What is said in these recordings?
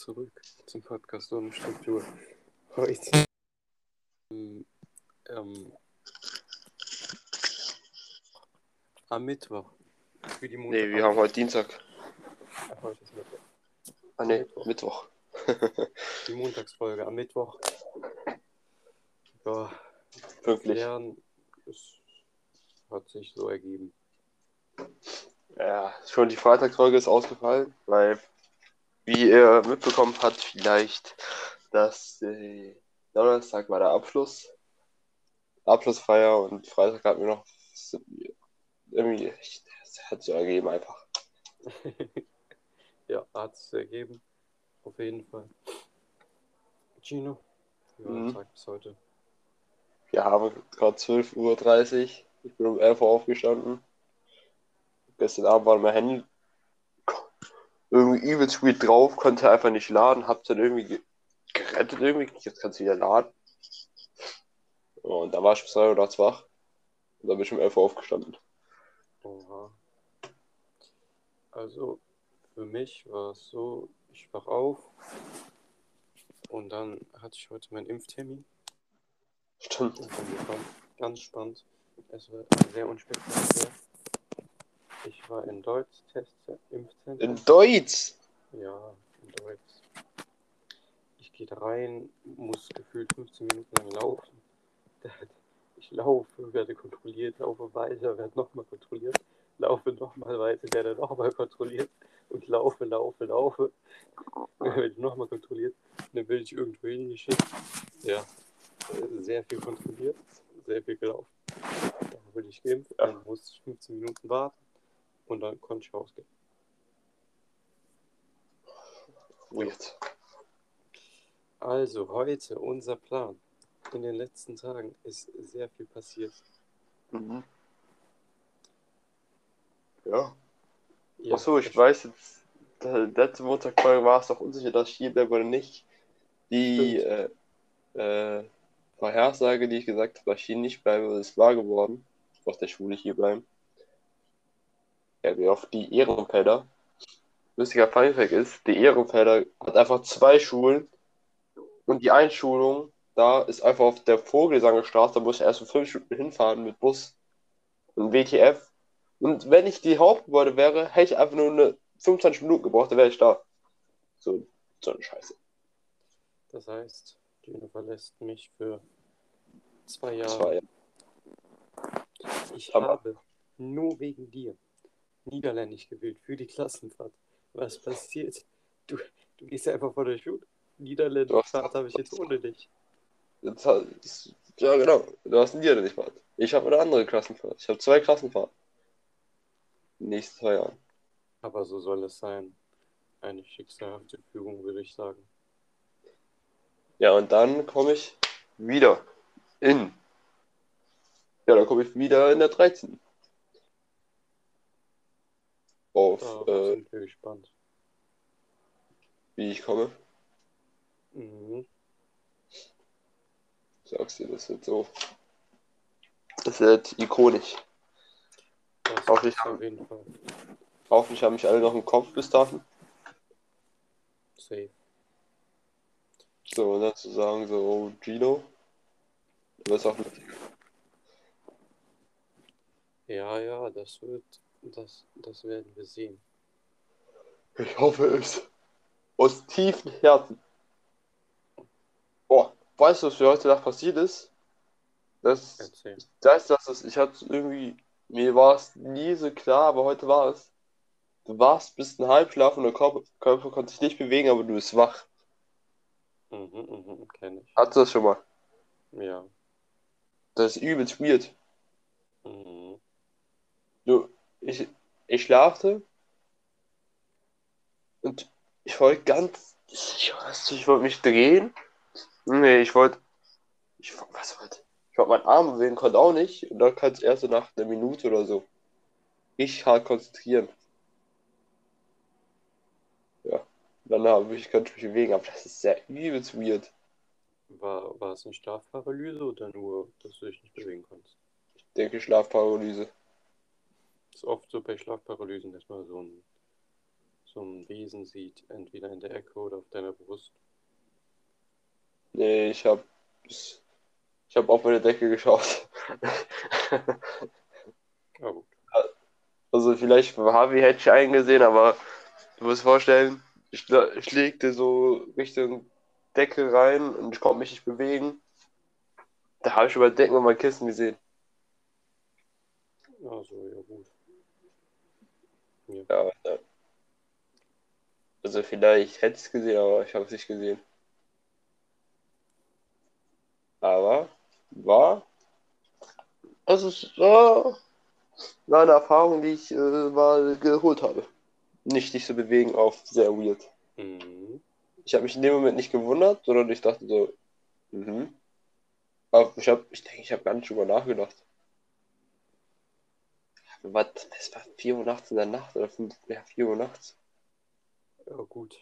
zurück zum Podcast ohne Struktur. Heute ähm, am Mittwoch. Für die Nee, wir haben heute Dienstag. Ach, heute ist Mittwoch. Ah, nee, Mittwoch. Mittwoch. Die Montagsfolge am Mittwoch. Ja, Pünktlich. klären. Es hat sich so ergeben. Ja, schon die Freitagsfolge ist ausgefallen, weil, wie ihr mitbekommen habt, vielleicht, dass äh, Donnerstag war der Abschluss, Abschlussfeier und Freitag hatten wir noch irgendwie, es hat so ergeben einfach. ja, hat es ergeben. Auf jeden Fall. Gino, wie war Mhm. Tag bis heute? Wir haben gerade 12.30 Uhr, ich bin um 11 Uhr aufgestanden. Gestern Abend war mein Handy irgendwie übelst spät drauf, konnte einfach nicht laden, hab's dann irgendwie ge- gerettet irgendwie, jetzt kannst du wieder laden. Und da war ich bis 3 Uhr nachts wach. Und dann bin ich um 11 Uhr aufgestanden. Oha. Also, für mich war es so, ich wach auf und dann hatte ich heute meinen Impftermin. Stimmt. Und dann war ganz spannend. Es war sehr unspektakulär. Ich war in Deutsch, Test, Impfzentrum. In Deutsch! Ja, in Deutsch. Ich gehe da rein, muss gefühlt 15 Minuten lang laufen. Ich laufe, werde kontrolliert, laufe weiter, werde nochmal kontrolliert, laufe nochmal weiter, werde nochmal kontrolliert und laufe, laufe, laufe. Dann werde nochmal kontrolliert, dann werde ich irgendwo hingeschickt. Ja, sehr viel kontrolliert, sehr viel gelaufen. Dann wurde ich geimpft, dann musste ich 15 Minuten warten und dann konnte ich rausgehen. Weird. Also heute unser Plan. In den letzten Tagen ist sehr viel passiert. Mhm. Ja. Ja, Achso, ich weiß jetzt, letzte Montagfolge war es doch unsicher, dass ich hier bleibe oder nicht. Die äh, äh, Vorhersage, die ich gesagt habe, dass ich hier nicht bleibe, ist wahr geworden. Auf der Schule hier bleiben. Ja, wie auf die Ehrenfelder. Lustiger Funfact ist, die Ehrenfelder hat einfach zwei Schulen und die Einschulung da ist einfach auf der Vogelsangerstraße, da muss ich erst um fünf Stunden hinfahren mit Bus und WTF. Und wenn ich die Hauptgebäude wäre, hätte ich einfach nur eine 25 Minuten gebraucht, dann wäre ich da. So, so eine Scheiße. Das heißt, Gino verlässt mich für zwei Jahre. Zwei Jahre. Ich Aber- habe nur wegen dir Niederländisch gewählt für die Klassenfahrt. Was passiert? Du, du gehst einfach vor der Schule. Niederländisch-Fahrt habe ich jetzt ohne dich. Das- Ja, genau. Du hast einen Nieder nicht Fahrt. Ich habe eine andere Klassenfahrt. Ich habe zwei Klassenfahrten. Zwei Jahren. Aber so soll es sein. Eine schicksalhafte Fügung, würde ich sagen. Ja, und dann komme ich wieder in. Ja, dann komme ich wieder in der 13. Auf, Darauf äh, gespannt. wie ich komme. Mhm. Sagst du, das wird so. Das wird ikonisch. Das jeden Fall Hoffentlich haben mich alle noch im Kopf bis dahin. safe. So, und dann zu sagen, so, oh, Gino. Wirst auch mit. Ja, ja, das wird, das, das werden wir sehen. Ich hoffe es. Aus tiefem Herzen. Boah, weißt du, was mir heute Nacht passiert ist? Das, Erzähl. das, das, das, ich hatte irgendwie, mir war es nie so klar, aber heute war es. Du warst bis ein Halbschlaf und der Körper, Körper konnte sich nicht bewegen, aber du bist wach. Mhm, mhm, kenne ich. Hattest du das schon mal? Ja. Das ist übelst weird. Mhm. Du, ich, ich schlafte und ich wollte ganz, ich, ich wollte mich drehen. Nee, ich wollte, ich, was wollte, ich wollte meinen Arm bewegen, konnte auch nicht. Und dann kann es erst so nach einer Minute oder so richtig hart konzentrieren. Ja, dann habe ich, ich mich bewegen, aber das ist sehr übelst weird. War, war es eine Schlafparalyse oder nur, dass du dich nicht bewegen konntest? Ich denke Schlafparalyse. Ist oft so bei Schlafparalysen, dass man so ein, so ein Wesen sieht, entweder in der Ecke oder auf deiner Brust. Nee, ich hab. Ich hab auf meine Decke geschaut. Ja, gut. Also vielleicht Harvey hätte ich eingesehen, aber du musst vorstellen, ich, legte so Richtung Decke rein und ich konnte mich nicht bewegen. Da habe ich über Decken und mein Kissen gesehen. Also, ja, gut. Ja. Ja. Also vielleicht hätte ich es gesehen, aber ich habe es nicht gesehen. Aber war. Also es war, war eine Erfahrung, die ich äh, mal geholt habe. Nicht dich zu bewegen auf sehr weird. Mhm. Ich habe mich in dem Moment nicht gewundert, sondern ich dachte so, mhm. Aber ich habe, ich denke, ich habe gar nicht drüber nachgedacht. Was, das war 4 Uhr nachts in der Nacht oder 5, ja, 4 Uhr nachts. Ja, gut.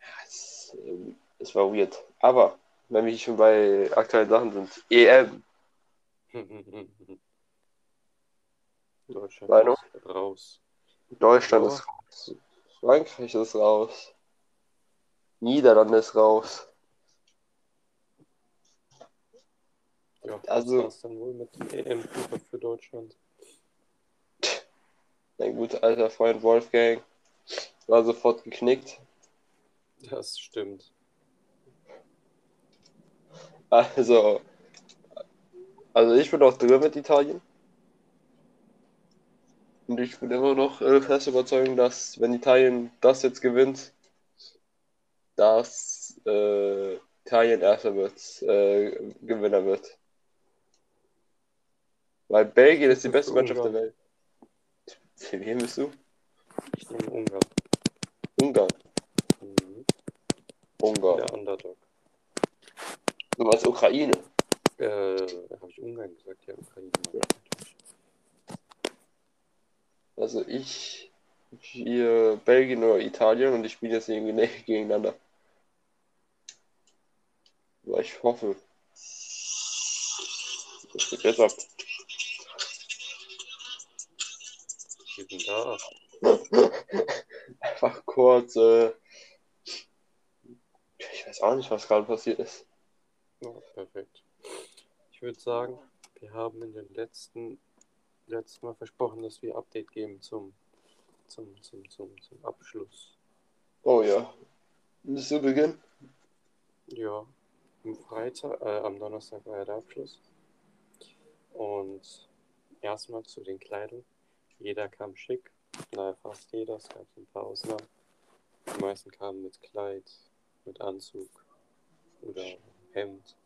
Ja, es, ähm, es war weird. Aber, wenn wir schon bei aktuellen Sachen sind, EM, Deutschland Meinung? ist raus. Deutschland Ja. ist raus, Frankreich ist raus, Niederlande ist raus. Ja, Also- war's dann wohl mit dem EM-Fieber für Deutschland. Mein guter alter Freund Wolfgang war sofort geknickt. Das stimmt. Also, also ich bin auch drin mit Italien. Und ich bin immer noch äh, fest überzeugt, dass wenn Italien das jetzt gewinnt, dass äh, Italien erster wird, äh, Gewinner wird. Weil Belgien ist die beste Mannschaft der. Welt. Für wen bist du? Ich nehme Ungarn. Ungarn. Mhm. Ungarn. Der Underdog. Du meinst Ukraine. Äh, habe ich Ungarn gesagt? Ja, Ukraine. natürlich. Also ich hier Belgien oder Italien und ich spiele jetzt gegen- gegeneinander. Aber ich hoffe. Das geht jetzt ab. Wir sind da. Einfach kurz. Äh, ich weiß auch nicht, was gerade passiert ist. Ja, perfekt. Ich würde sagen, wir haben in den letzten, letzten Mal versprochen, dass wir Update geben zum, zum, zum, zum, zum Abschluss. Oh ja. Willst du beginnen? Ja, am Freitag, äh, am Donnerstag war ja der Abschluss. Und erstmal zu den Kleidung. Jeder kam schick. Naja, fast jeder. Es gab so ein paar Ausnahmen. Die meisten kamen mit Kleid, mit Anzug oder Hemd.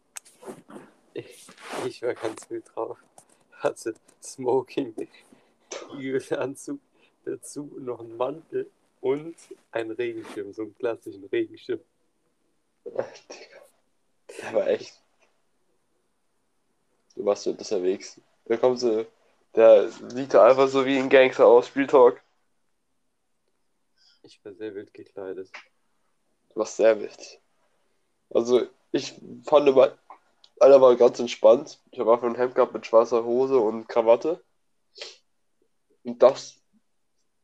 Ich, ich war ganz wild drauf. Hatte Smoking, Anzug, dazu noch einen Mantel und einen Regenschirm, so einen klassischen Regenschirm. Der war echt. Du warst so unterwegs. Da kommt so. Der sieht da einfach so wie ein Gangster aus, Spieltalk. Ich war sehr wild gekleidet. Du warst sehr wild. Also, ich fand immer, einer war ganz entspannt. Ich habe einfach ein Hemd gehabt mit schwarzer Hose und Krawatte. Und das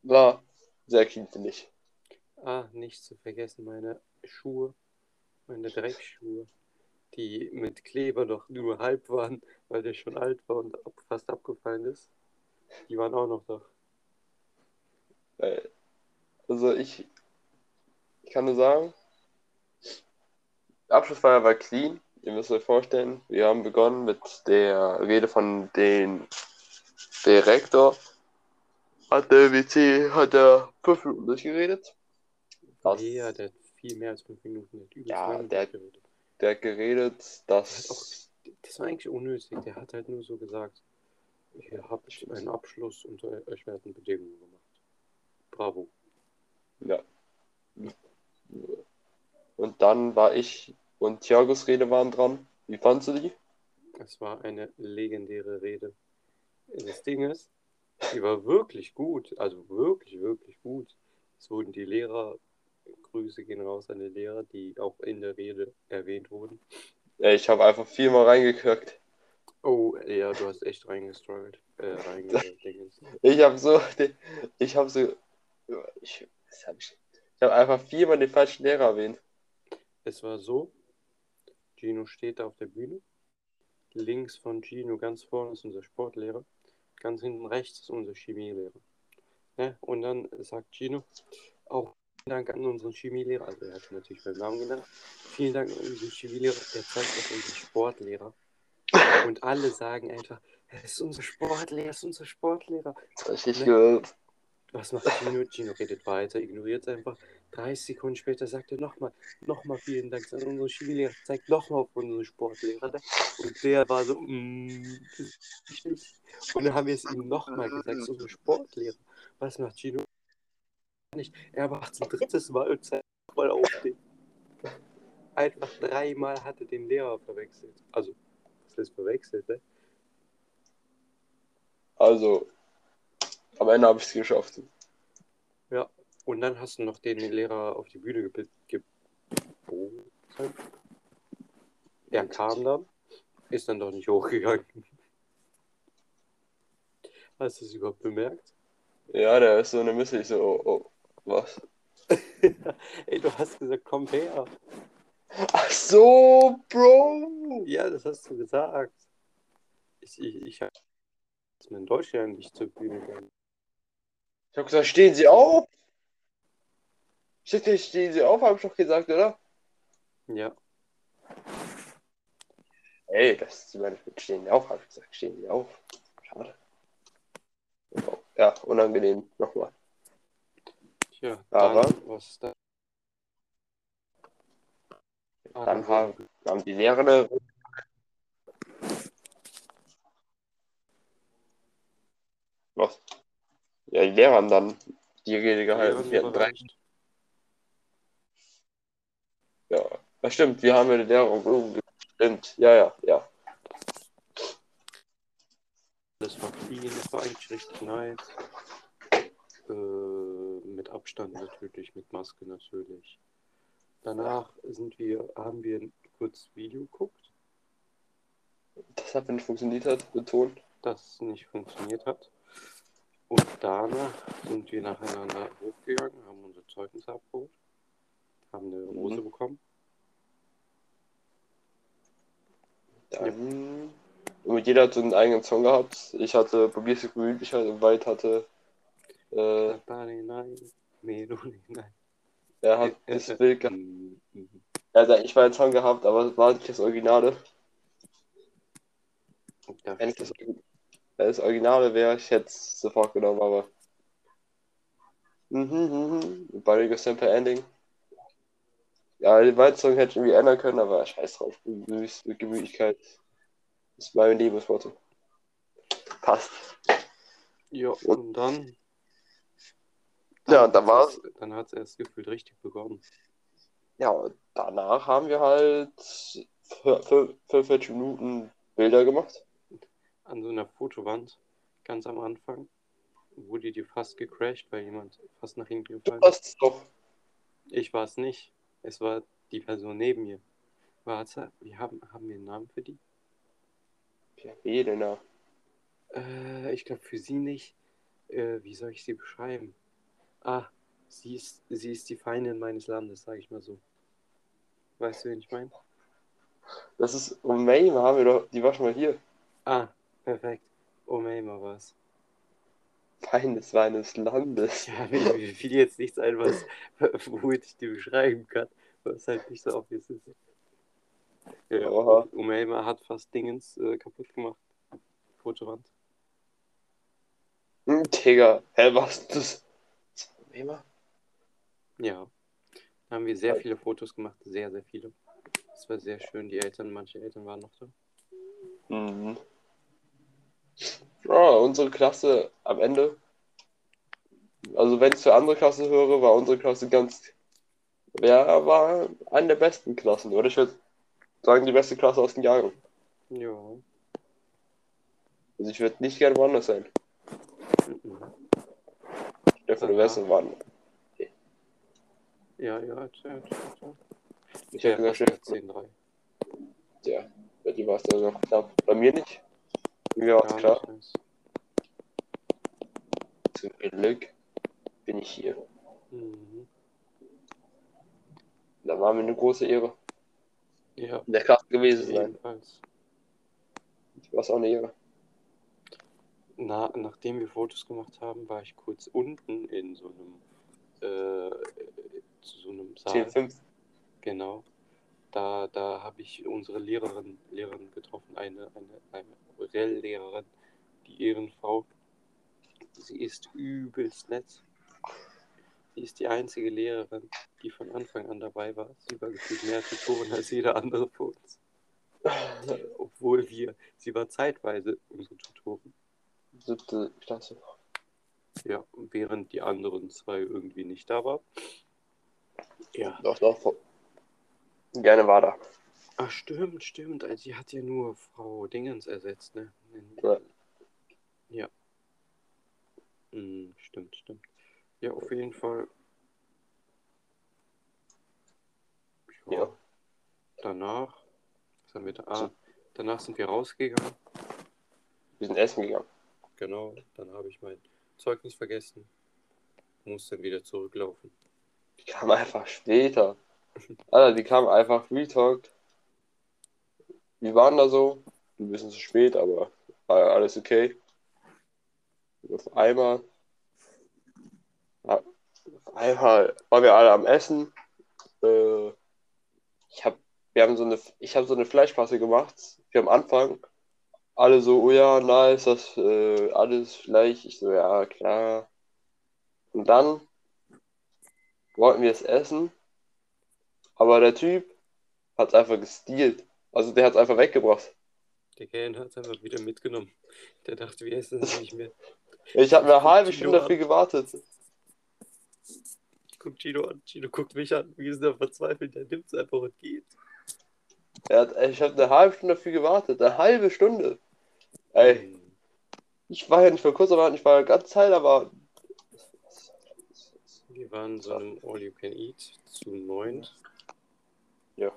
war sehr clean, finde ich. Ah, nicht zu vergessen, meine Schuhe, meine Dreckschuhe, die mit Kleber noch nur halb waren, weil der schon alt war und fast abgefallen ist. Die waren auch noch da. Äh, Also, ich, ich kann nur sagen, Abschlussfeier war clean. Ihr müsst euch vorstellen, wir haben begonnen mit der Rede von dem Direktor. Hat der WC, hat er fünf Minuten durchgeredet. Das, Ja, der hat viel mehr als fünf Minuten. Hat Ja, der- geredet. Der hat geredet, dass. das war eigentlich unnötig. Der hat halt nur so gesagt, ihr habt einen Abschluss und euch werden Bedingungen gemacht. Bravo. Ja. Und dann war ich und Thiagos Rede waren dran. Wie fandst du die? Es war eine legendäre Rede. Das Ding ist, die war wirklich gut, also wirklich, wirklich gut. Es wurden die Lehrer, Grüße gehen raus an die Lehrer, die auch in der Rede erwähnt wurden. Ja, ich habe einfach viermal reingekirkt. Oh, ja, du hast echt reingestruggelt. Äh, reingedingens. Ich habe so, ich habe so Ich, hab ich, ich habe einfach viermal den falschen Lehrer erwähnt. Es war so, Gino steht da auf der Bühne. Links von Gino, ganz vorne ist unser Sportlehrer. Ganz hinten rechts ist unser Chemielehrer. Ne? Und dann sagt Gino, auch vielen Dank an unseren Chemielehrer, also er hat natürlich beim Namen genannt. Vielen Dank an unseren Chemielehrer, der zeigt auf unseren Sportlehrer. Und alle sagen einfach, er ist unser Sportlehrer, er ist unser Sportlehrer. Nicht Ne? gehört. Was macht Gino? Gino redet weiter, ignoriert es einfach. 30 Sekunden später sagt er nochmal, nochmal vielen Dank an unseren Chemilehrer, zeigt nochmal auf unseren Sportlehrer. Ne? Und der war so, mm. Und dann haben wir es ihm nochmal gesagt, unser Sportlehrer. Was macht Gino? Nicht. Er macht ein drittes Mal nochmal auf den. Einfach dreimal hat er den Lehrer verwechselt. Also, das heißt verwechselt, ne? Also, am Ende habe ich es geschafft. Ja, und dann hast du noch den Lehrer auf die Bühne geboten. Er kam dann, ist dann doch nicht hochgegangen. Hast du es überhaupt bemerkt? Ja, der ist so eine Misse. Ich so, oh, oh, was? Ey, du hast gesagt, komm her. Ach so, Bro! Ja, das hast du gesagt. Ich, ich, ich habe in Deutschland nicht zur Bühne gegangen. Ich habe gesagt, stehen Sie auf! Steht stehen Sie auf, habe ich doch gesagt, oder? Ja, Ey, das ist meine stehen Sie auf, habe ich gesagt, stehen Sie auf. Schade. Ja, unangenehm, nochmal. Tja, Aber- dann, was ist da? Dann haben, haben die Lehrer Was? Ja, die Lehrer haben dann die Rede gehalten. Wir hatten drei. Ja, das stimmt, wir haben ja die Lehrer. Stimmt, ja, ja, ja. Das war clean, das war eigentlich richtig nice. Äh, mit Abstand natürlich, mit Maske natürlich. Danach sind wir, haben wir ein kurzes Video geguckt, Das hat nicht funktioniert hat, betont. das nicht funktioniert hat. Und danach sind wir nacheinander hochgegangen, haben unser Zeugnis abgeholt, haben eine Rose Mhm. bekommen. Dann. Und jeder hat so einen eigenen Song gehabt. Ich hatte Probier's Gemütlichkeit und Weit hatte. Äh, Nein, nein, Nein. er hat das Bild gehabt. Mhm, mhm. Er hat eigentlich mal einen Song gehabt, aber es war nicht das Originale. Ja, Wenn ich das, das Originale wäre, ich hätte es sofort genommen, aber. Mhm, mhm. Barry Simple Ending. Ja, den Song hätte ich irgendwie ändern können, aber scheiß drauf. Gemüs- Gemütlichkeit ist mein Lebensmotto. Passt. Ja, und dann. Ja, da war's. hat's- Dann hat es erst gefühlt richtig begonnen. Ja, und danach haben wir halt für- für 45 Minuten Bilder gemacht. An so einer Fotowand, ganz am Anfang, wurde die fast gecrashed, weil jemand fast nach hinten gefallen ist. Passt doch. Ich war es nicht. Es war die Person neben mir. Warte, wir haben, haben wir einen Namen für die? Ja, Helena. Äh, ich glaube für sie nicht. Äh, wie soll ich sie beschreiben? Ah, sie ist, sie ist die Feindin meines Landes, sage ich mal so. Weißt du, wen ich meine? Das ist, May haben wir doch, die war schon mal hier. Ah, perfekt. Omeima war es. Feines meines Landes. Ja, mir, mir fiel jetzt nichts ein, was, womit ich die beschreiben kann, was halt nicht so obvious ist. Ja, Oha. Umeima hat fast Dingens äh, kaputt gemacht. Fotowand. Hm, Digga, hä, was das? Mema? Ja. Da haben wir sehr viele Fotos gemacht, sehr, sehr viele. Das war sehr schön. Die Eltern, manche Eltern waren noch da. Mhm. Ja, unsere Klasse am Ende. Also wenn ich für andere Klasse höre, war unsere Klasse ganz. Wer war eine der besten Klassen? Oder ich würde sagen, die beste Klasse aus dem Jahrgang. Ja. Also ich würde nicht gerne woanders sein. Mhm. Du Aha. wärst waren. Ja, ja, erzähl, erzähl. Ich Ja, habe gesagt, fast Stefan, 10-3. ja, bei dir war es ja noch knapp. Bei mir nicht. Bei mir war es Gar klar. Zum Glück bin ich hier. Mhm. Da war mir eine große Ehre, Ja, in der Klasse gewesen sein. War es auch eine Ehre. Na, nachdem wir Fotos gemacht haben, war ich kurz unten in so einem, äh, zu so einem 10, Saal. 5. Genau. Da, da habe ich unsere Lehrerin, Lehrerin getroffen, eine, eine, eine Rell-Lehrerin, die Ehrenfrau. Sie ist übelst nett. Sie ist die einzige Lehrerin, die von Anfang an dabei war. Sie war gefühlt mehr Tutorin als jeder andere von uns. Obwohl wir, sie war zeitweise unsere Tutorin. Siebte Klasse. Ja, während die anderen zwei irgendwie nicht da waren. Ja. Doch, doch. Gerne war da. Ach, stimmt, stimmt. Also, sie hat ja nur Frau Dingens ersetzt, ne? Ja. Ja. Hm, stimmt, stimmt. Ja, auf jeden Fall. Ja. Danach, was haben wir da? Ah, danach sind wir rausgegangen. Wir sind essen gegangen. Genau, dann habe ich mein Zeugnis vergessen. Muss dann wieder zurücklaufen. Die kam einfach später. Alter, die kam einfach Retalk. Wir waren da so, ein bisschen zu spät, aber war alles okay. Und auf einmal, auf einmal waren wir alle am Essen. Äh, ich hab, wir haben so eine, ich habe so eine Fleischpasse gemacht. Wir am Anfang alle so, oh ja, nice, das äh, alles Fleisch. Ich so, ja, klar. Und dann wollten wir es essen, aber der Typ hat es einfach gestealt. Also der hat es einfach weggebracht. Der Kellner hat es einfach wieder mitgenommen. Der dachte, wir essen es nicht mehr. Ich habe eine halbe Stunde dafür gewartet. Ich guck Gino an, Gino guckt mich an, wir sind da verzweifelt, der nimmt es einfach und geht. Hat, ich habe eine halbe Stunde dafür gewartet. Eine halbe Stunde. Ey, ich war ja nicht vor kurzem, aber ich war die ganze Zeit, aber Wir waren so einem All You Can Eat zu neunt. Ja.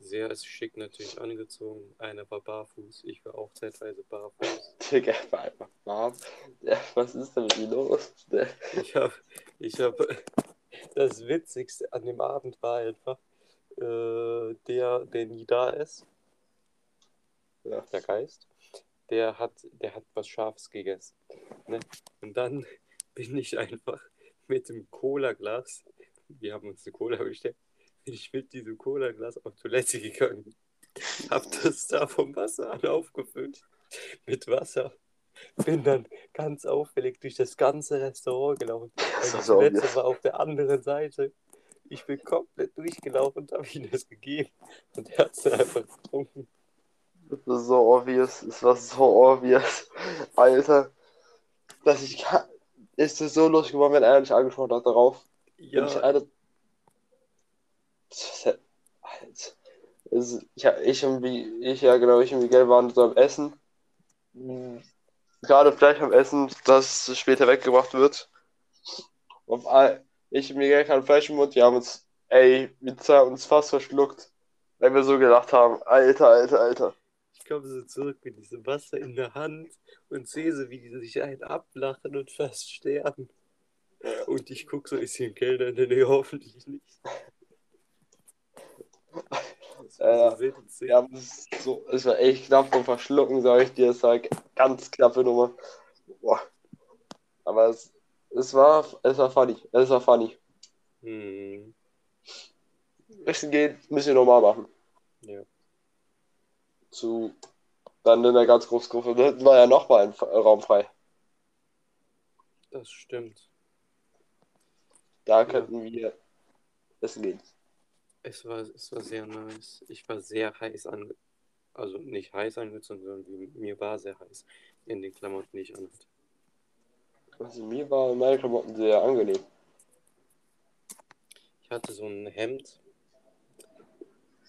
Sehr schick natürlich angezogen. Einer war barfuß, ich war auch zeitweise barfuß. Digga, war einfach warm. Ja, was ist denn mit ihm los? Ich habe, ich habe, das Witzigste an dem Abend war einfach, äh, der, der nie da ist, ja. der Geist, der hat, der hat was Scharfes gegessen. Ne? Und dann bin ich einfach mit dem Cola-Glas, wir haben uns eine Cola bestellt, bin ich mit diesem Cola-Glas auf Toilette gegangen. Hab das da vom Wasser an aufgefüllt mit Wasser. Bin dann ganz auffällig durch das ganze Restaurant gelaufen. Das die ist so Toilette obvious. war auf der anderen Seite. Ich bin komplett durchgelaufen und habe ihm das gegeben. Und er hat es einfach getrunken. Das ist so obvious. Es war so obvious. Alter. Dass ich kann. Ist es so lustig geworden, wenn einer nicht angeschaut hat darauf. Ich Ja, eine. Alter. Ich, ich und ich, ja genau, ich und Miguel waren so am Essen. Gerade Fleisch am Essen, das später weggebracht wird. All, ich und Miguel haben Fleisch im Mund, wir haben uns, ey, wir haben uns fast verschluckt. Weil wir so gedacht haben, Alter, Alter, Alter. Ich komme so zurück mit diesem Wasser in der Hand und sehe so, wie die sich einen ablachen und fast sterben. Und ich gucke so, ist hier ein Kellner in der Nähe? Hoffentlich nicht. Das war so. Wir haben es so, es war echt knapp vom Verschlucken, sage ich dir. Es war ganz knappe Nummer. Boah. Aber es, es war, es war funny. Es war funny. Hm, Essen gehen müssen wir nochmal machen. ja. Zu, dann in der ganz großen Gruppe. Da war ja nochmal ein Raum frei. Das stimmt. Da könnten wir essen gehen. Es war, es war sehr nice. Ich war sehr heiß ange... Also nicht heiß angezogen, sondern mir war sehr heiß in den Klamotten, die ich anhatte. Also mir waren meine Klamotten sehr angenehm. Ich hatte so ein Hemd,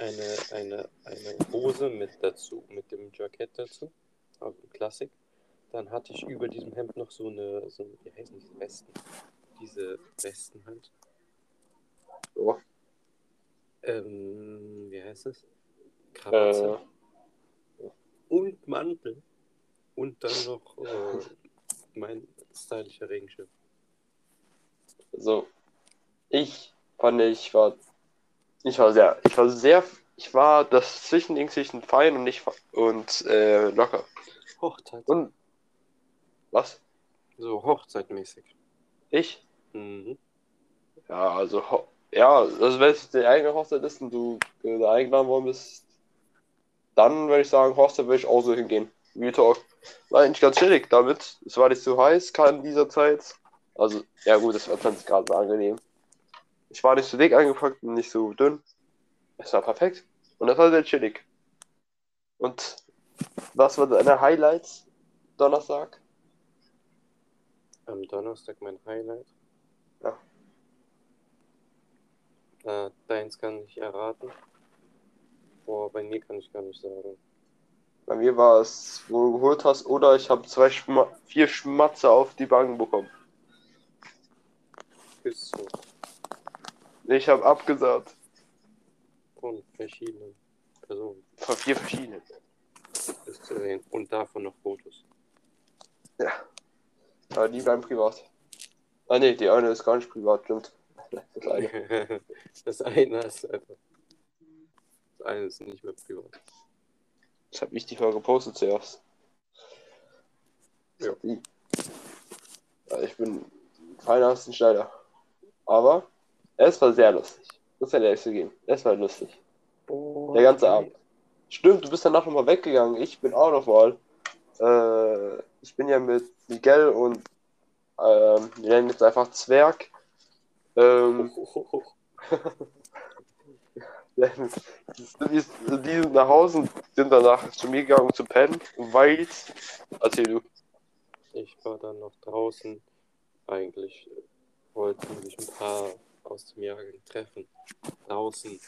eine, eine, eine Hose mit dazu, mit dem Jackett dazu, also Klassik. Dann hatte ich über diesem Hemd noch so eine, so, wie heißen diese Westen? Diese Westen halt. So. Ähm, wie heißt es? Krawatte. Äh, Und Mantel. Und dann noch äh, mein stylischer Regenschirm. Also, ich fand, ich war, ich war sehr, ich war sehr, ich war das Zwischending zwischen fein und nicht und äh, locker. Hochzeit. Und was? So hochzeitmäßig. Ich? Mhm. Ja, also, ja, also wenn es die eigene Hochzeit ist und du äh, da eingeladen worden bist, dann würde ich sagen, Hochzeit würde ich auch so hingehen. Real Talk. War eigentlich ganz chillig damit. Es war nicht zu heiß, gerade in dieser Zeit. Also, ja gut, es war 20 Grad, war angenehm. Ich war nicht zu dick angepackt und nicht so dünn. Es war perfekt. Und das war sehr chillig. Und was war deine Highlights Donnerstag? Am Donnerstag mein Highlight. Ja. Äh, deins kann ich erraten. Boah, bei mir kann ich gar nicht sagen. Bei mir war es, wo du geholt hast, oder ich habe zwei Schma vier Schmatze auf die Bank bekommen. Küsse Ich habe abgesagt. von verschiedenen Personen Von vier verschiedenen. ist zu sehen. Und davon noch Fotos. Ja. Aber die bleiben privat. Ah ne, die eine ist gar nicht privat, stimmt. Das eine. das eine ist einfach. Das eine ist nicht mehr privat. Das habe ich die mal gepostet zuerst. Ja. Ich bin keiner Schneider. Aber es war sehr lustig. Muss ja ehrlich zugeben. Es war lustig. Oh, Der ganze Abend. Stimmt, du bist danach nochmal weggegangen. Ich bin auch noch mal. Äh, ich bin ja mit Miguel und ähm, wir nennen jetzt einfach Zwerg. Ähm, die sind nach Hause und sind danach zu mir gegangen um zu pennen, weil. Erzähl du. Ich war dann noch draußen. Eigentlich wollten sich ein paar aus dem Jahrgang treffen. Draußen.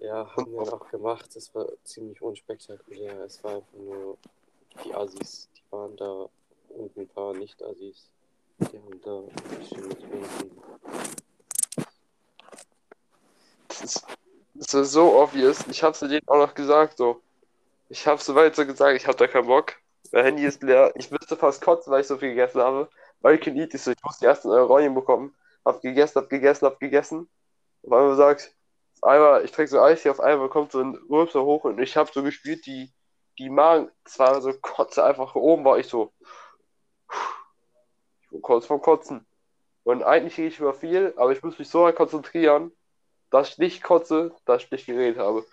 Ja, haben wir auch gemacht. Es war ziemlich unspektakulär. Es war einfach nur die Assis, die waren da und ein paar Nicht-Assis. Die haben da ein bisschen. Das ist, das ist so obvious. Ich hab's denen auch noch gesagt, so. Ich hab's soweit so gesagt, ich hab da keinen Bock. Mein Handy ist leer. Ich müsste fast kotzen, weil ich so viel gegessen habe. Weil ich eat ist so, ich muss die ersten Euronien bekommen. Hab gegessen, hab gegessen, hab gegessen. Auf einmal auf einmal, ich trinke so Eis hier, auf einmal kommt so ein Rülpser hoch und ich hab so gespürt, die, die Magen, es so Kotze einfach oben, war ich so. Ich war kurz vom Kotzen. Und eigentlich rede ich über viel, aber ich muss mich so konzentrieren, dass ich nicht kotze, dass ich nicht geredet habe.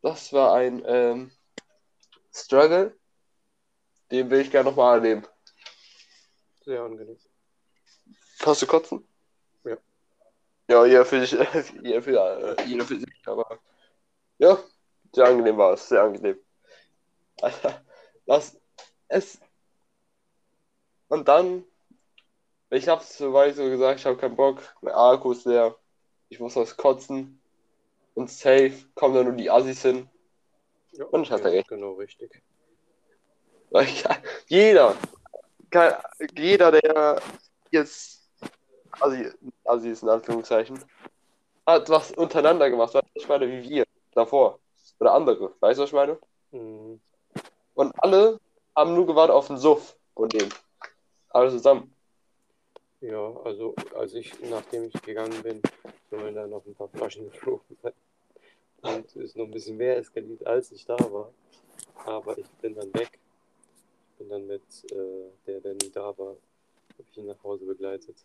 Das war ein ähm, Struggle, den will ich gerne nochmal erleben. Sehr angenehm. Hast du kotzen? Ja. Ja, jeder für sich, jeder für, äh, jeder für sich, aber ja, sehr angenehm war es, sehr angenehm. Alter, das, es, und dann, ich hab's soweit so gesagt, ich habe keinen Bock, mein Akku ist leer, ich muss was kotzen und safe kommen da nur die Assis hin. Ja, Und ich hatte ja, recht. Genau, richtig. Ich, jeder, jeder, der jetzt Assi, Assi ist in Anführungszeichen, hat was untereinander gemacht. Weißt du, was ich meine, wie wir davor. Oder andere. Weißt du, was ich meine? Mhm. Und alle haben nur gewartet auf den Suff von denen. Alle zusammen. Ja, also als ich, nachdem ich gegangen bin, sollen da noch ein paar Flaschen geflogen sein. Und es ist noch ein bisschen mehr eskaliert, als ich da war. Aber ich bin dann weg. Ich bin dann mit äh, der, der nie da war, habe ich ihn nach Hause begleitet.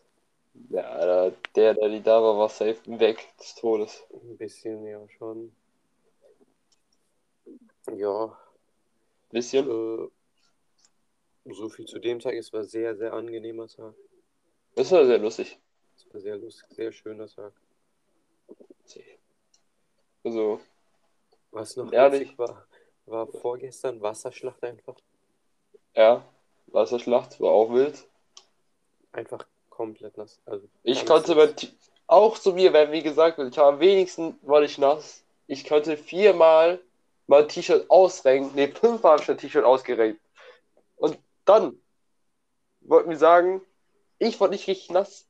Ja, der, der die da war, war safe weg des Todes. Ein bisschen, ja, schon. Ja, Bisschen? äh, so viel zu dem Tag. Es war sehr, sehr angenehmer Tag. Das war sehr lustig. Es war sehr lustig, sehr schöner Tag. Also, Was noch Ehrlich? war, war vorgestern Wasserschlacht einfach. ja, Wasserschlacht war auch wild. Einfach komplett nass. Also Ich konnte nass. mein T auch zu mir, weil wie gesagt, ich war am wenigsten war ich nass. Ich konnte viermal mein T-Shirt ausrenken. Ne, fünfmal habe ich mein T-Shirt ausgerenkt. Und dann wollten wir sagen, ich war nicht richtig nass.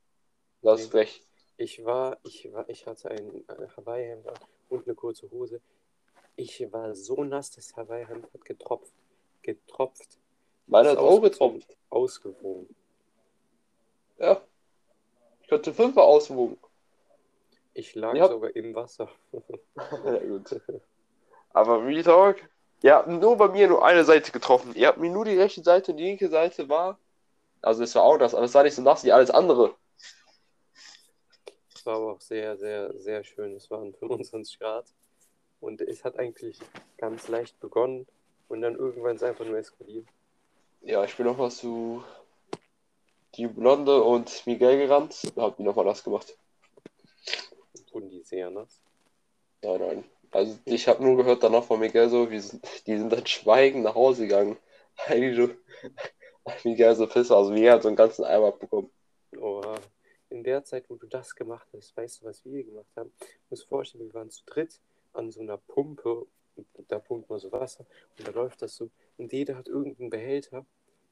Das ist recht. Ich war, ich war, ich hatte ein äh, Hawaii-Hemd und eine kurze Hose. Ich war so nass, das Hawaii-Hemd hat getropft. Getropft. Meiner Ist hat auch getropft. Ausgewogen. Ja. Ich könnte fünfmal auswogen. Ich lag Ja. sogar im Wasser. ja, gut. Aber Real Talk, ihr habt nur bei mir nur eine Seite getroffen. Ihr habt mir nur die rechte Seite und die linke Seite war. Also es war auch das, aber es war nicht so nass wie alles andere. Es war aber auch sehr, sehr, sehr schön. Es waren 25 Grad. Und es hat eigentlich ganz leicht begonnen und dann irgendwann ist es einfach nur eskaliert. Ja, ich bin nochmal zu die Blonde und Miguel gerannt und hab die nochmal nass gemacht. Wurden die sehr nass. Nein, nein. Also ich habe nur gehört danach von Miguel so, wie sind, die sind dann schweigend nach Hause gegangen. Eigentlich so, Miguel so pisst, also Miguel hat so einen ganzen Eimer bekommen. Oha. In der Zeit, wo du das gemacht hast, weißt du, was wir gemacht haben? Du musst dir vorstellen, wir waren zu dritt an so einer Pumpe. Und da pumpt man so Wasser und da läuft das so. Und jeder hat irgendeinen Behälter.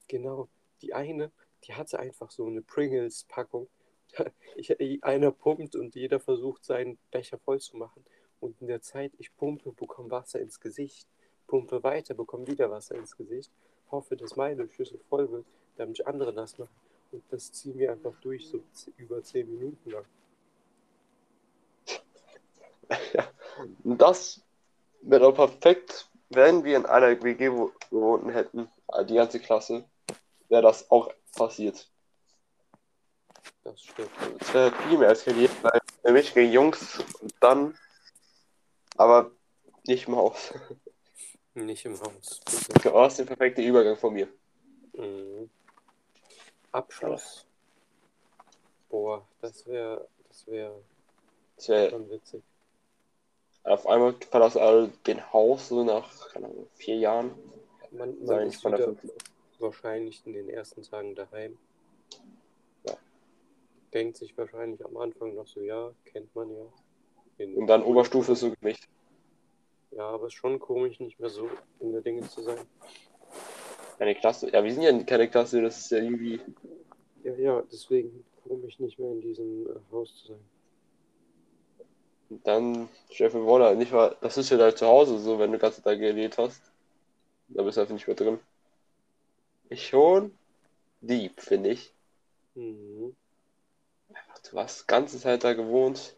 Genau. Die eine, die hatte einfach so eine Pringles-Packung. Einer pumpt und jeder versucht, seinen Becher voll zu machen. Und in der Zeit, ich pumpe, bekomme Wasser ins Gesicht. Pumpe weiter, bekomme wieder Wasser ins Gesicht. Hoffe, dass meine Schüssel voll wird, damit ich andere nass mache. Und das ziehen wir einfach durch, so über 10 Minuten lang. Das wäre perfekt, wenn wir in einer WG wo- gewohnt hätten, die ganze Klasse, wäre das auch passiert. Das stimmt. Es wäre viel mehr eskaliert, weil für mich gegen Jungs und dann, aber nicht im Haus. Nicht im Haus. Du hast den perfekten Übergang von mir. Mhm. Abschluss. Boah, das wäre das wär Es wäre schon witzig. auf einmal verlassen alle den Haus so nach, Ahnung, vier Jahren. Man, man ist von der wieder. Wahrscheinlich in den ersten Tagen daheim. Ja. Denkt sich wahrscheinlich am Anfang noch so, ja, kennt man ja. In- Und dann Oberstufe ist so gemischt. Ja, aber ist schon komisch, nicht mehr so in der Dinge zu sein. Keine Klasse. Ja, wir sind ja keine Klasse, das ist ja irgendwie. Ja, ja, deswegen komisch, nicht mehr in diesem äh, Haus zu sein. Und dann, Steffen Woller, nicht mal, das ist ja dein Zuhause so, wenn du den ganzen Tag gelebt hast. Da bist du einfach nicht mehr drin. Ich schon lieb, finde ich. Mhm. Du hast die ganze Zeit da gewohnt.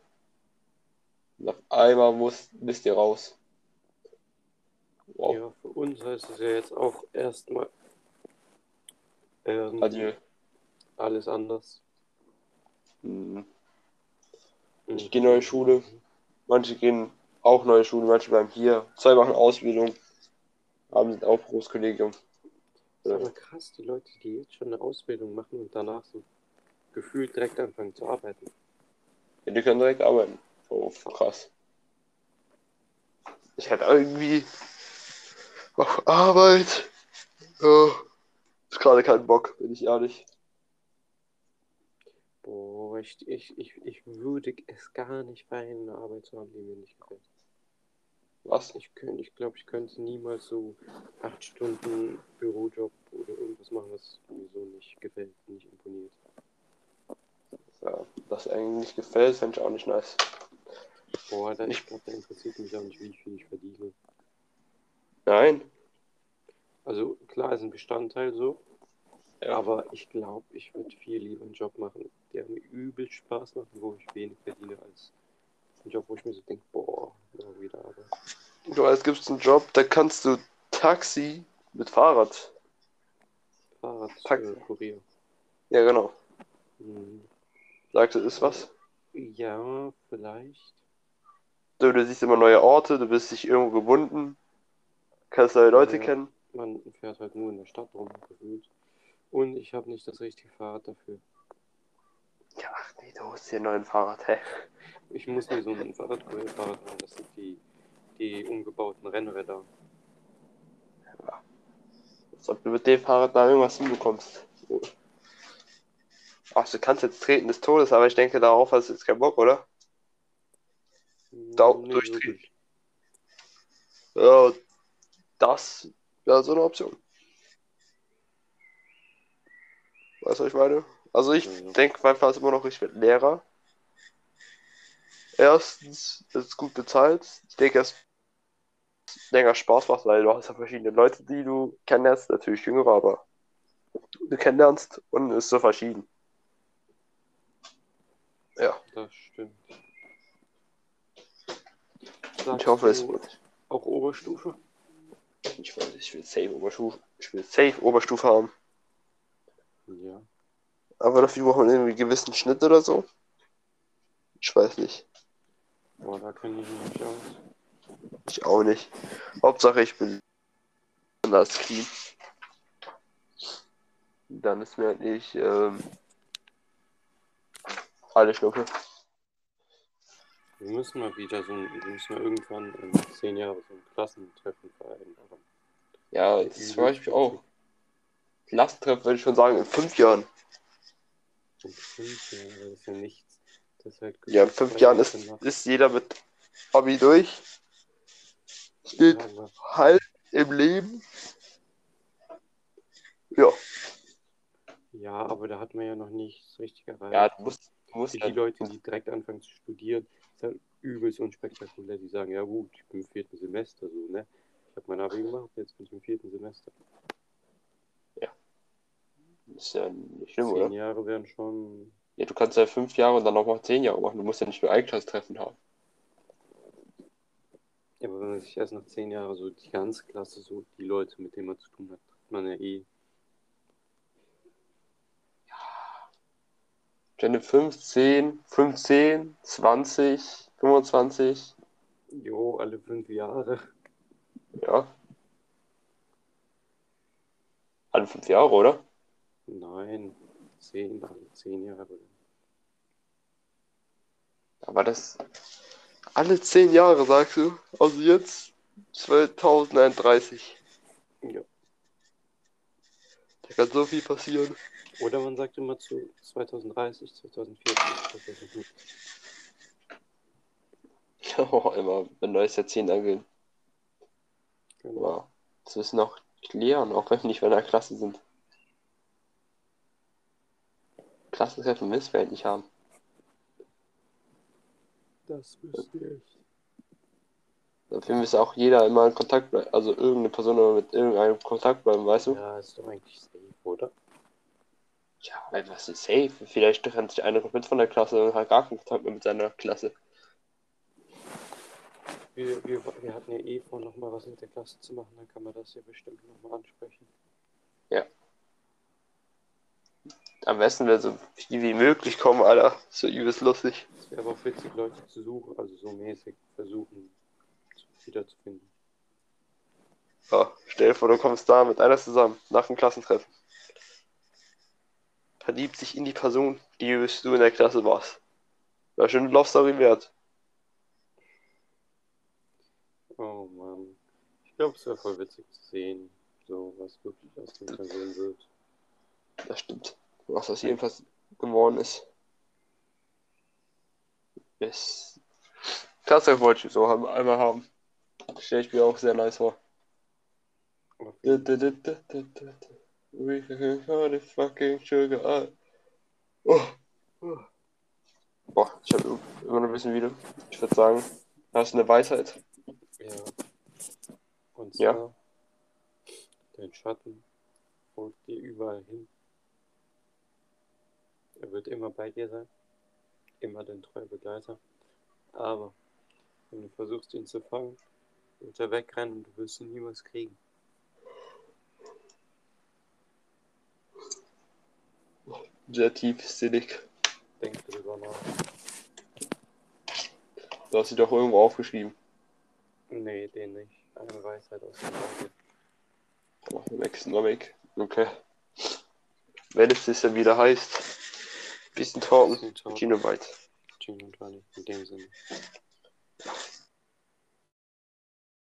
Und auf einmal musst, bist ihr raus. Wow. Ja, für uns heißt es ja jetzt auch erstmal ähm, Adieu. alles anders. Hm. Mhm. Ich gehe neue Schule. Manche gehen auch neue Schule, manche bleiben hier. Zwei machen Ausbildung. Haben sind auch Berufskollegium. Das ist aber krass, die Leute, die jetzt schon eine Ausbildung machen und danach so gefühlt direkt anfangen zu arbeiten. Ja, die können direkt arbeiten. Oh, krass. Ich hätte irgendwie auf Arbeit. Oh, ist gerade kein Bock, bin ich ehrlich. Boah, ich, ich, ich, ich würde es gar nicht feiern, eine Arbeit zu haben, die mir nicht gefällt. Was? Ich könnte, ich glaube, ich könnte niemals so acht Stunden Bürojob oder irgendwas machen, was mir so nicht gefällt, nicht imponiert. Ja, das eigentlich nicht gefällt, fände ich auch nicht nice. Boah, da, ich glaube, da interessiert mich auch nicht, wie viel ich verdiene. Nein. Also klar ist ein Bestandteil so, Ja. aber ich glaube, ich würde viel lieber einen Job machen, der mir übel Spaß macht, wo ich wenig verdiene, als Job, wo ich mir so denke, boah, noch wieder Arbeit. Du weißt, gibt's einen Job, da kannst du Taxi mit Fahrrad. Fahrrad, Taxi. äh, Kurier. Ja, genau. Hm. Sagte, ist was? Ja, vielleicht. Du, du siehst immer neue Orte, du bist dich irgendwo gebunden, kannst neue Leute Ja. kennen. Man fährt halt nur in der Stadt rum, gefühlt. Und ich habe nicht das richtige Fahrrad dafür. Ja, ach nee, du holst dir einen neuen Fahrrad, hä? Ich muss mir so ein Fahrradkurierfahrrad haben, das sind die, die umgebauten Rennräder. Als ob du mit dem Fahrrad mal irgendwas hinbekommst. Ach, du kannst jetzt treten des Todes, aber ich denke, darauf hast du jetzt keinen Bock, oder? Da- Hm, durchtreten. Ja, das wäre so eine Option. Weißt du, was ich meine? Also ich Ja, ja. denke, mein Fall ist immer noch, ich werde Lehrer. Erstens, es ist gut bezahlt. Ich denke, es länger Spaß macht, weil du hast ja verschiedene Leute, die du kennenlernst, natürlich jüngere, aber du kennenlernst und es ist so verschieden. Ja. Das stimmt. Ich hoffe, es wird. auch Oberstufe? Ich weiß, ich will safe Oberstufe. Ich will safe Oberstufe haben. Ja. Aber dafür braucht man irgendwie einen gewissen Schnitt oder so. Ich weiß nicht. Boah, da kenne ich mich nicht aus. Ich auch nicht. Hauptsache ich bin anders clean. Dann ist mir eigentlich ähm, alle Schnuppe. Wir müssen mal wieder so ein, wir müssen mal irgendwann in zehn Jahren so ein Klassentreffen vereinbaren. Ja, das zum Beispiel auch. Klassentreffen würde ich schon sagen, in fünf Jahren. In fünf Jahren, das ist ja nichts. Halt Ja, in fünf Jahren ist, ist jeder mit Hobby durch. Steht Ja, halt im Leben. Ja. ja, aber da hat man ja noch nichts richtig erreicht. Ja, du musst, du musst die halt, Leute, die direkt anfangen zu studieren, ist halt übelst unspektakulär. Die sagen, ja gut, ich bin im vierten Semester, so, ne? Ich habe mein Abi gemacht, jetzt bin ich im vierten Semester. ist ja nicht schlimm, Zehn oder? Jahre wären schon. Ja, du kannst ja fünf Jahre und dann noch mal zehn Jahre machen. Du musst ja nicht nur Einklasstreffen haben. Ja, aber wenn man sich erst nach zehn Jahren so die ganze Klasse, so die Leute, mit denen man zu tun hat, trifft man ja eh. Stände 15, 15, 20, 25. Jo, alle fünf Jahre. Ja. Alle fünf Jahre, oder? Nein, zehn, zehn Jahre. Aber das. Alle zehn Jahre, sagst du? Also jetzt 2031. Ja. Da kann so viel passieren. Oder man sagt immer zu 2030, 2040, 2050. Oh, immer ein neues Jahrzehnt angehen. Genau. Wow. Das müssen noch klären, auch wenn wir nicht bei einer Klasse sind. Klassentreffen müssen wir eigentlich haben. Das wüsste ich. Dafür müsste auch jeder immer in Kontakt bleiben. Also irgendeine Person immer mit irgendeinem Kontakt bleiben, weißt du? Ja, ist doch eigentlich safe, oder? Ja, einfach so safe. Vielleicht trennt sich einer komplett von der Klasse und hat gar keinen Kontakt mehr mit seiner Klasse. Wir, wir, wir hatten ja eh vor, nochmal was mit der Klasse zu machen, dann kann man das ja bestimmt nochmal ansprechen. Am besten wäre so viel wie möglich kommen, Alter. So übelst lustig. Es wäre aber auch witzig, Leute zu suchen, also so mäßig versuchen, zu- wiederzufinden. Ja, stell dir vor, du kommst da mit einer zusammen, nach dem Klassentreffen. Verliebt sich in die Person, die du in der Klasse warst. War schon eine Love Story wert. Oh Mann. Ich glaube, es wäre voll witzig zu sehen, so was wirklich aus dem Person wird. Das stimmt. Was das jedenfalls geworden ist. Ist. Klasse wollte ich so haben- einmal haben. Stell ich mir auch sehr nice vor. Aber We can call it fucking sugar. Oh. Boah, ich habe immer noch ein bisschen wieder. Ich würde sagen, hast du eine Weisheit? Ja. Und Ja. zwar, dein Schatten folgt dir überall hin. Er wird immer bei dir sein. Immer dein treuer Begleiter. Aber wenn du versuchst, ihn zu fangen, wird er wegrennen und du wirst ihn niemals kriegen. Sehr tiefsinnig. Denk drüber nach. Du hast sie doch irgendwo aufgeschrieben. Nee, den nicht. Eine Weisheit aus dem noch weg. Okay. Wenn es das dann wieder heißt. Bisschen talken. Bisschen talken. Und Tonic, in dem Sinne.